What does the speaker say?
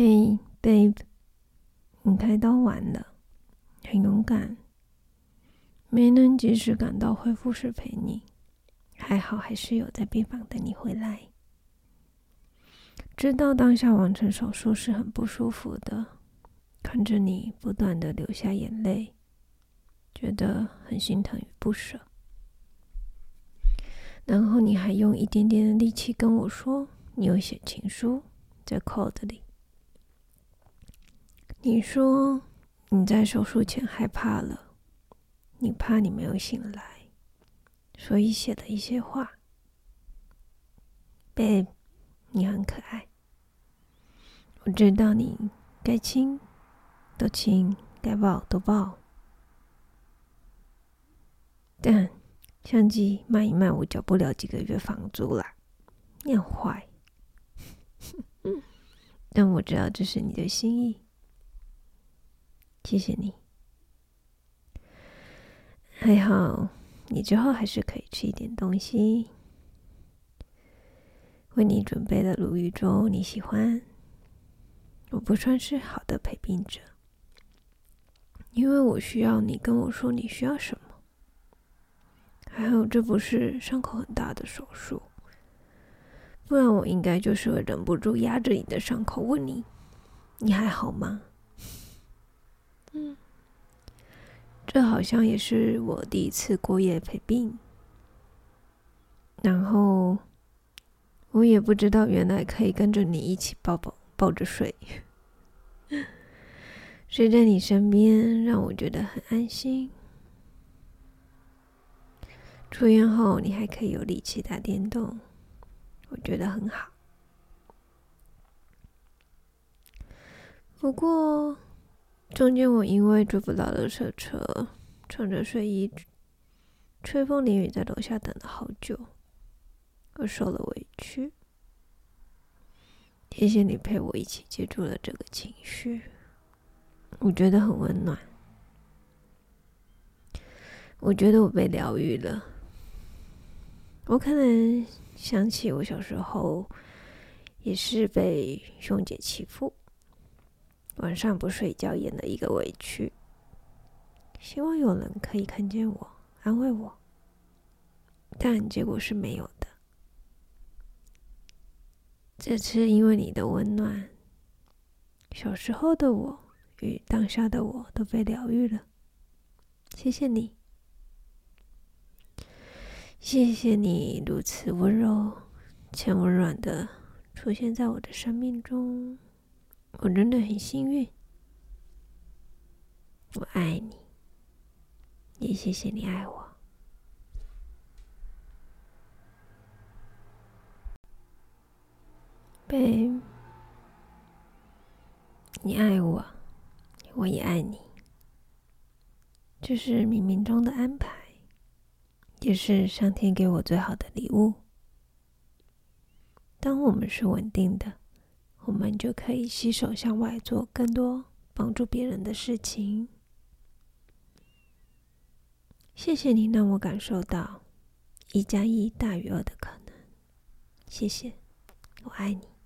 嘿，babe，你开刀完了，很勇敢，没能及时赶到恢复室陪你，还好还是有在病房等你回来。知道当下完成手术是很不舒服的，看着你不断的流下眼泪，觉得很心疼与不舍。然后你还用一点点的力气跟我说，你有写情书在 code 里。你说你在手术前害怕了，你怕你没有醒来，所以写了一些话。Babe，你很可爱，我知道你该亲都亲，该抱都抱，但相机卖一卖，我交不了几个月房租啦，你很坏。但我知道这是你的心意。谢谢你，还好你之后还是可以吃一点东西。为你准备的鲈鱼粥，你喜欢。我不算是好的陪病者，因为我需要你跟我说你需要什么。还好这不是伤口很大的手术，不然我应该就是会忍不住压着你的伤口问你：你还好吗？这好像也是我第一次过夜陪病，然后我也不知道原来可以跟着你一起抱抱抱着睡，睡在你身边让我觉得很安心。出院后你还可以有力气打电动，我觉得很好。不过。中间我因为追不到的车车，穿着睡衣，吹风淋雨在楼下等了好久，我受了委屈。谢谢你陪我一起接住了这个情绪，我觉得很温暖。我觉得我被疗愈了。我可能想起我小时候也是被兄姐欺负。晚上不睡觉，演了一个委屈，希望有人可以看见我，安慰我，但结果是没有的。这次因为你的温暖，小时候的我与当下的我都被疗愈了，谢谢你，谢谢你如此温柔且温暖的出现在我的生命中。我真的很幸运，我爱你，也谢谢你爱我，babe，你爱我，我也爱你，这是冥冥中的安排，也是上天给我最好的礼物。当我们是稳定的。我们就可以携手向外做更多帮助别人的事情。谢谢你让我感受到一加一大于二的可能。谢谢，我爱你。